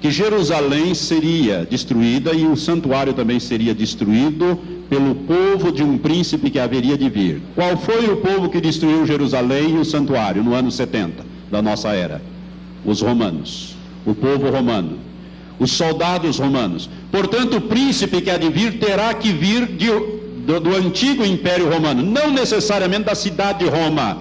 que Jerusalém seria destruída e o santuário também seria destruído pelo povo de um príncipe que haveria de vir. Qual foi o povo que destruiu Jerusalém e o santuário no ano 70 da nossa era? Os romanos, o povo romano, os soldados romanos. Portanto, o príncipe que há de vir terá que vir de, do, do antigo império romano, não necessariamente da cidade de Roma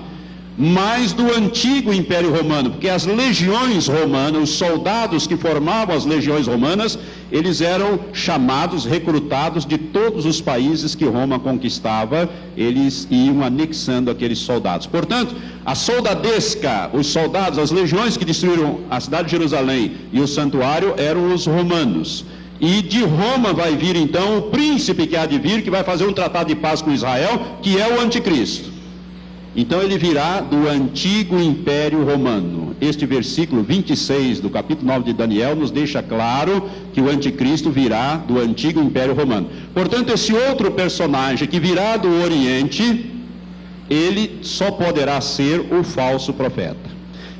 mas do antigo Império Romano, porque as legiões romanas, os soldados que formavam as legiões romanas, eles eram chamados, recrutados de todos os países que Roma conquistava, eles iam anexando aqueles soldados. Portanto, a soldadesca, os soldados, as legiões que destruíram a cidade de Jerusalém e o santuário eram os romanos. E de Roma vai vir então o príncipe que há de vir, que vai fazer um tratado de paz com Israel, que é o anticristo. Então ele virá do antigo império romano. Este versículo 26 do capítulo 9 de Daniel nos deixa claro que o anticristo virá do antigo império romano. Portanto, esse outro personagem que virá do Oriente, ele só poderá ser o falso profeta.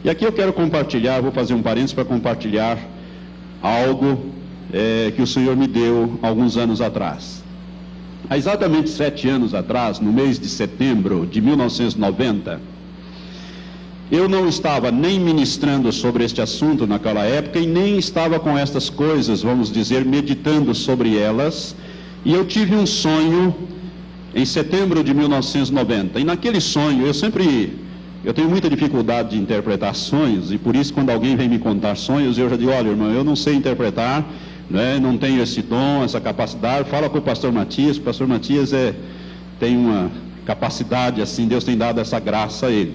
E aqui eu quero compartilhar, vou fazer um parênteses para compartilhar algo é, que o Senhor me deu alguns anos atrás. Há exatamente sete anos atrás, no mês de setembro de 1990, eu não estava nem ministrando sobre este assunto naquela época e nem estava com estas coisas, vamos dizer, meditando sobre elas. E eu tive um sonho em setembro de 1990. E naquele sonho, eu sempre eu tenho muita dificuldade de interpretar sonhos e por isso quando alguém vem me contar sonhos, eu já digo, olha, irmão, eu não sei interpretar né? não tenho esse dom, essa capacidade. Fala com o pastor Matias, o pastor Matias é, tem uma capacidade assim, Deus tem dado essa graça a ele.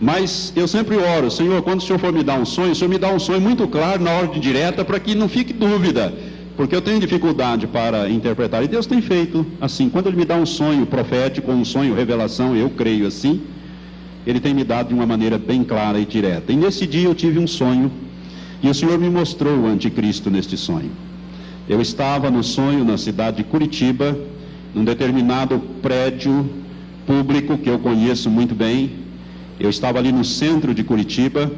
Mas eu sempre oro, Senhor, quando o Senhor for me dar um sonho, o Senhor me dá um sonho muito claro, na ordem direta, para que não fique dúvida, porque eu tenho dificuldade para interpretar. E Deus tem feito assim, quando Ele me dá um sonho profético, um sonho revelação, eu creio assim, Ele tem me dado de uma maneira bem clara e direta. E nesse dia eu tive um sonho e o Senhor me mostrou o anticristo neste sonho. Eu estava no sonho na cidade de Curitiba, num determinado prédio público que eu conheço muito bem. Eu estava ali no centro de Curitiba.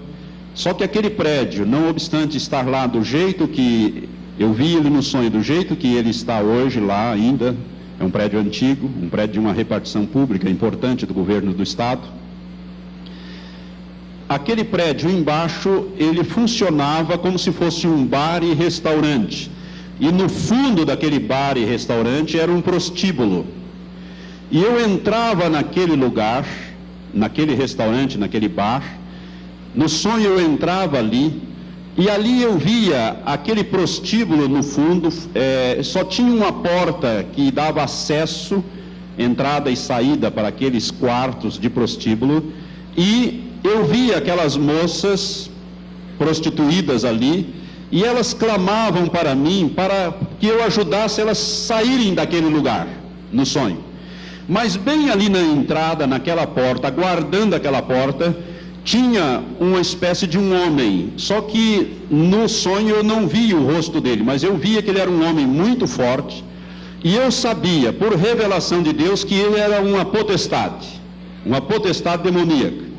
Só que aquele prédio, não obstante estar lá do jeito que eu vi ele no sonho, do jeito que ele está hoje lá ainda, é um prédio antigo, um prédio de uma repartição pública importante do governo do estado. Aquele prédio embaixo, ele funcionava como se fosse um bar e restaurante. E no fundo daquele bar e restaurante era um prostíbulo. E eu entrava naquele lugar, naquele restaurante, naquele bar. No sonho eu entrava ali e ali eu via aquele prostíbulo no fundo, é, só tinha uma porta que dava acesso, entrada e saída para aqueles quartos de prostíbulo, e eu via aquelas moças prostituídas ali, e elas clamavam para mim para que eu ajudasse elas saírem daquele lugar, no sonho. Mas bem ali na entrada, naquela porta, guardando aquela porta, tinha uma espécie de um homem, só que no sonho eu não vi o rosto dele, mas eu via que ele era um homem muito forte, e eu sabia, por revelação de Deus, que ele era uma potestade, uma potestade demoníaca.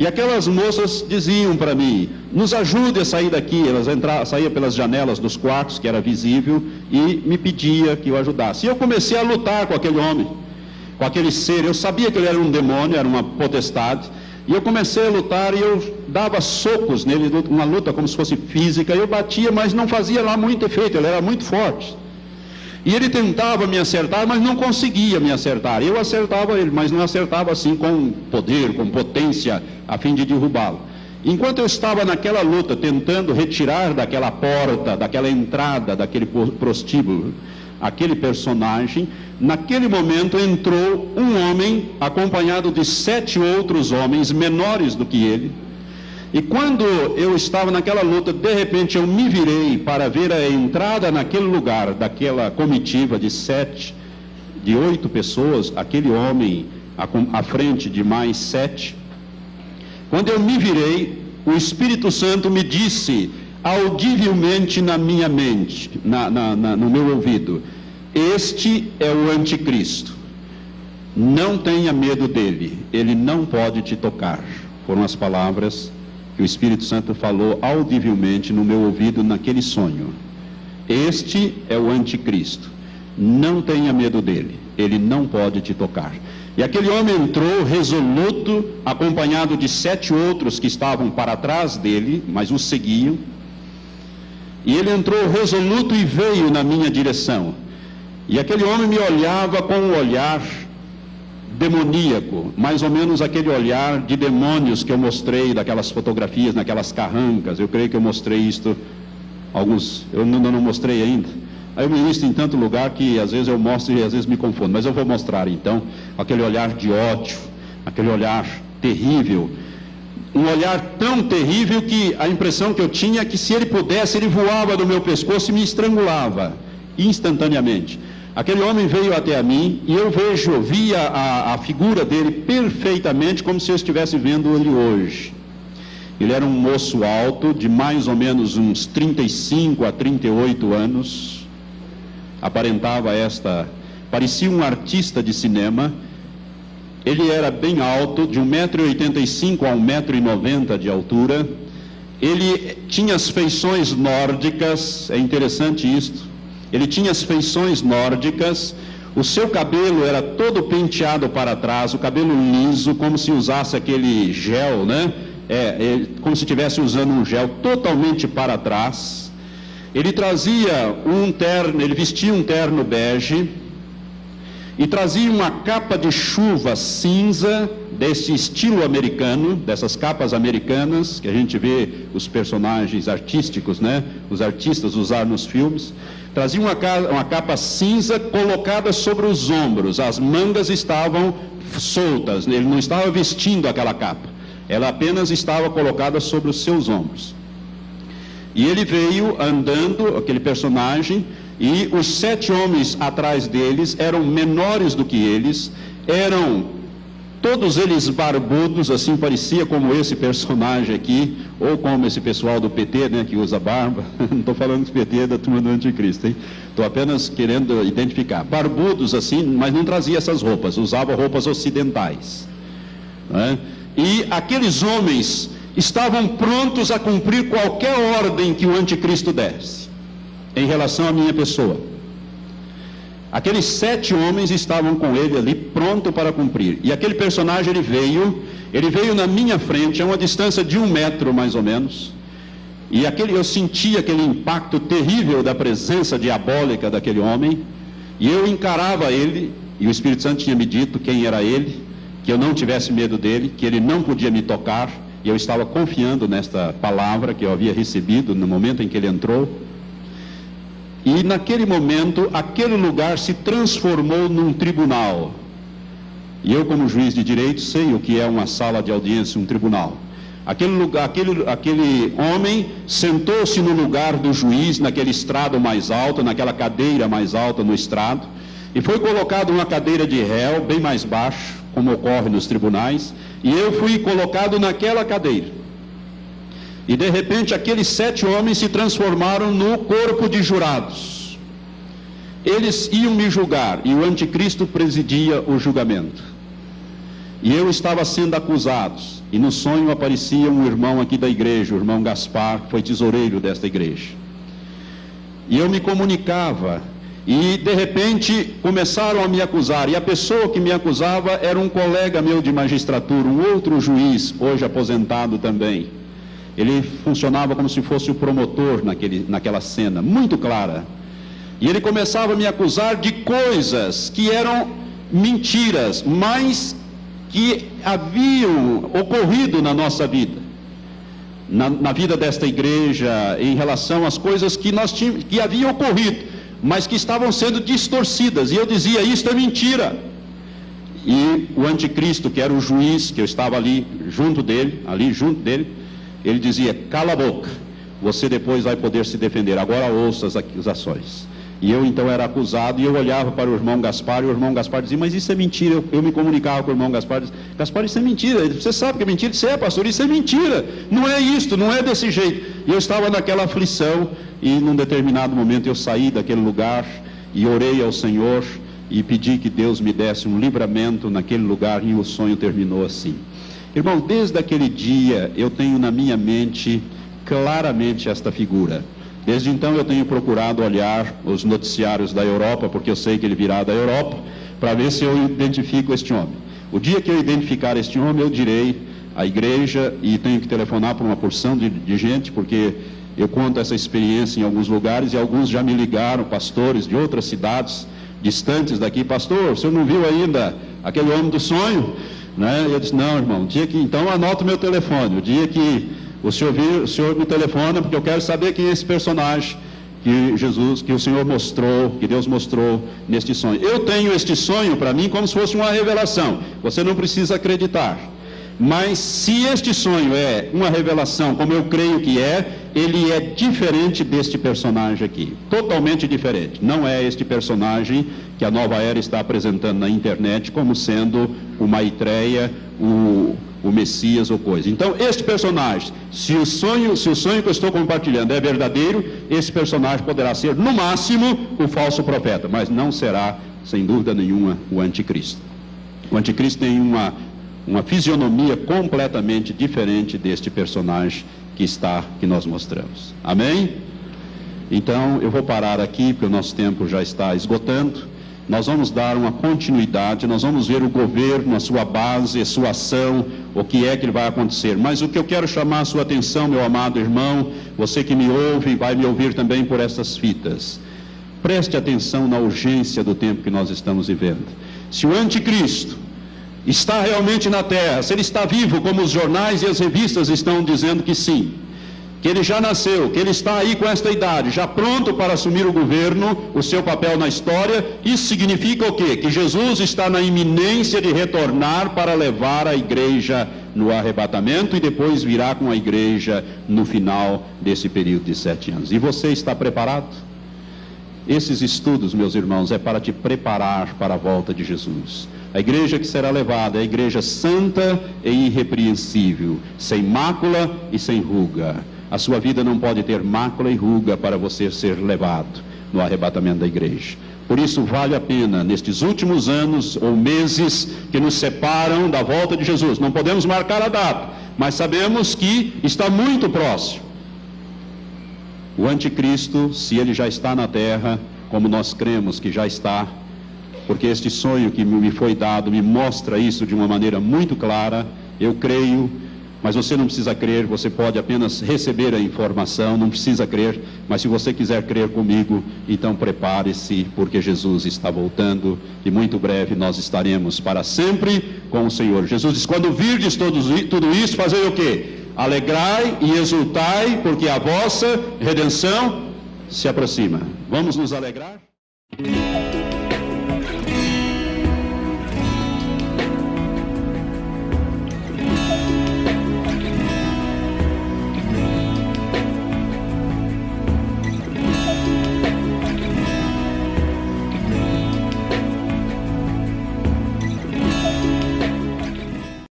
E aquelas moças diziam para mim: nos ajude a sair daqui. Elas saíam pelas janelas dos quartos, que era visível, e me pedia que eu ajudasse. E eu comecei a lutar com aquele homem, com aquele ser. Eu sabia que ele era um demônio, era uma potestade. E eu comecei a lutar e eu dava socos nele, uma luta como se fosse física. Eu batia, mas não fazia lá muito efeito, ele era muito forte. E ele tentava me acertar, mas não conseguia me acertar. Eu acertava ele, mas não acertava assim com poder, com potência, a fim de derrubá-lo. Enquanto eu estava naquela luta, tentando retirar daquela porta, daquela entrada, daquele prostíbulo, aquele personagem, naquele momento entrou um homem acompanhado de sete outros homens menores do que ele. E quando eu estava naquela luta, de repente eu me virei para ver a entrada naquele lugar daquela comitiva de sete, de oito pessoas, aquele homem à frente de mais sete. Quando eu me virei, o Espírito Santo me disse audivelmente na minha mente, na, na, na, no meu ouvido: Este é o Anticristo. Não tenha medo dele, ele não pode te tocar. Foram as palavras que o Espírito Santo falou audivelmente no meu ouvido naquele sonho. Este é o Anticristo. Não tenha medo dele, ele não pode te tocar. E aquele homem entrou resoluto, acompanhado de sete outros que estavam para trás dele, mas o seguiam. E ele entrou resoluto e veio na minha direção. E aquele homem me olhava com um olhar demoníaco, mais ou menos aquele olhar de demônios que eu mostrei daquelas fotografias, naquelas carrancas. Eu creio que eu mostrei isto, alguns, eu não, não mostrei ainda. Aí eu ministro em tanto lugar que às vezes eu mostro e às vezes me confundo, mas eu vou mostrar então aquele olhar de ódio, aquele olhar terrível, um olhar tão terrível que a impressão que eu tinha é que se ele pudesse, ele voava do meu pescoço e me estrangulava instantaneamente. Aquele homem veio até a mim e eu vejo, via a, a figura dele perfeitamente como se eu estivesse vendo ele hoje. Ele era um moço alto, de mais ou menos uns 35 a 38 anos, aparentava esta, parecia um artista de cinema. Ele era bem alto, de 1,85m a 1,90m de altura. Ele tinha as feições nórdicas, é interessante isto. Ele tinha as feições nórdicas, o seu cabelo era todo penteado para trás, o cabelo liso, como se usasse aquele gel, né? É, é, como se estivesse usando um gel totalmente para trás. Ele trazia um terno, ele vestia um terno bege e trazia uma capa de chuva cinza desse estilo americano, dessas capas americanas que a gente vê os personagens artísticos, né? Os artistas usar nos filmes. Trazia uma, uma capa cinza colocada sobre os ombros, as mangas estavam soltas, ele não estava vestindo aquela capa, ela apenas estava colocada sobre os seus ombros. E ele veio andando, aquele personagem, e os sete homens atrás deles eram menores do que eles, eram todos eles barbudos, assim parecia como esse personagem aqui, ou como esse pessoal do PT, né, que usa barba. Não estou falando do PT da turma do anticristo, hein? Estou apenas querendo identificar. Barbudos assim, mas não trazia essas roupas, usava roupas ocidentais. Né? E aqueles homens estavam prontos a cumprir qualquer ordem que o anticristo desse em relação à minha pessoa. Aqueles sete homens estavam com ele ali, pronto para cumprir. E aquele personagem ele veio, ele veio na minha frente, a uma distância de um metro mais ou menos. E aquele, eu senti aquele impacto terrível da presença diabólica daquele homem. E eu encarava ele, e o Espírito Santo tinha me dito quem era ele, que eu não tivesse medo dele, que ele não podia me tocar. E eu estava confiando nesta palavra que eu havia recebido no momento em que ele entrou. E naquele momento, aquele lugar se transformou num tribunal. E eu, como juiz de direito, sei o que é uma sala de audiência, um tribunal. Aquele, lugar, aquele, aquele homem sentou-se no lugar do juiz, naquele estrado mais alto, naquela cadeira mais alta no estrado, e foi colocado uma cadeira de réu bem mais baixo, como ocorre nos tribunais, e eu fui colocado naquela cadeira. E de repente aqueles sete homens se transformaram no corpo de jurados. Eles iam me julgar e o anticristo presidia o julgamento. E eu estava sendo acusado. E no sonho aparecia um irmão aqui da igreja, o irmão Gaspar, que foi tesoureiro desta igreja. E eu me comunicava. E de repente começaram a me acusar. E a pessoa que me acusava era um colega meu de magistratura, um outro juiz, hoje aposentado também. Ele funcionava como se fosse o promotor naquele, naquela cena, muito clara. E ele começava a me acusar de coisas que eram mentiras, mas que haviam ocorrido na nossa vida, na, na vida desta igreja, em relação às coisas que, nós tínhamos, que haviam ocorrido, mas que estavam sendo distorcidas. E eu dizia: Isto é mentira. E o anticristo, que era o juiz, que eu estava ali junto dele, ali junto dele, ele dizia: cala a boca, você depois vai poder se defender, agora ouça as acusações. E eu então era acusado e eu olhava para o irmão Gaspar e o irmão Gaspar dizia, mas isso é mentira. Eu, eu me comunicava com o irmão Gaspar dizia, Gaspar, isso é mentira. Ele, você sabe que é mentira? Você é pastor, isso é mentira. Não é isto, não é desse jeito. E eu estava naquela aflição e num determinado momento eu saí daquele lugar e orei ao Senhor e pedi que Deus me desse um livramento naquele lugar e o sonho terminou assim. Irmão, desde aquele dia eu tenho na minha mente claramente esta figura. Desde então eu tenho procurado olhar os noticiários da Europa, porque eu sei que ele virá da Europa, para ver se eu identifico este homem. O dia que eu identificar este homem, eu direi à igreja e tenho que telefonar para uma porção de, de gente, porque eu conto essa experiência em alguns lugares e alguns já me ligaram, pastores de outras cidades distantes daqui, pastor, o senhor não viu ainda aquele homem do sonho? Né? Eu disse, não, irmão, dia que, então anota o meu telefone. O dia que o senhor vir, o senhor me telefona, porque eu quero saber quem é esse personagem que Jesus, que o Senhor mostrou, que Deus mostrou neste sonho. Eu tenho este sonho para mim como se fosse uma revelação. Você não precisa acreditar. Mas se este sonho é uma revelação, como eu creio que é, ele é diferente deste personagem aqui. Totalmente diferente. Não é este personagem que a nova era está apresentando na internet como sendo o Maitreya, o, o Messias ou coisa. Então, este personagem, se o sonho, se o sonho que eu estou compartilhando é verdadeiro, esse personagem poderá ser, no máximo, o falso profeta, mas não será, sem dúvida nenhuma, o anticristo. O anticristo tem uma, uma fisionomia completamente diferente deste personagem que está, que nós mostramos. Amém? Então, eu vou parar aqui, porque o nosso tempo já está esgotando. Nós vamos dar uma continuidade, nós vamos ver o governo, a sua base, a sua ação, o que é que vai acontecer. Mas o que eu quero chamar a sua atenção, meu amado irmão, você que me ouve vai me ouvir também por essas fitas. Preste atenção na urgência do tempo que nós estamos vivendo. Se o anticristo está realmente na terra, se ele está vivo, como os jornais e as revistas estão dizendo que sim, que ele já nasceu, que ele está aí com esta idade, já pronto para assumir o governo, o seu papel na história, isso significa o quê? Que Jesus está na iminência de retornar para levar a igreja no arrebatamento e depois virá com a igreja no final desse período de sete anos. E você está preparado? Esses estudos, meus irmãos, é para te preparar para a volta de Jesus. A igreja que será levada é a igreja santa e irrepreensível, sem mácula e sem ruga. A sua vida não pode ter mácula e ruga para você ser levado no arrebatamento da igreja. Por isso, vale a pena, nestes últimos anos ou meses que nos separam da volta de Jesus, não podemos marcar a data, mas sabemos que está muito próximo. O anticristo, se ele já está na terra, como nós cremos que já está, porque este sonho que me foi dado me mostra isso de uma maneira muito clara, eu creio mas você não precisa crer, você pode apenas receber a informação, não precisa crer. Mas se você quiser crer comigo, então prepare-se, porque Jesus está voltando e muito breve nós estaremos para sempre com o Senhor. Jesus diz: quando virdes tudo isso, fazer o quê? Alegrai e exultai, porque a vossa redenção se aproxima. Vamos nos alegrar?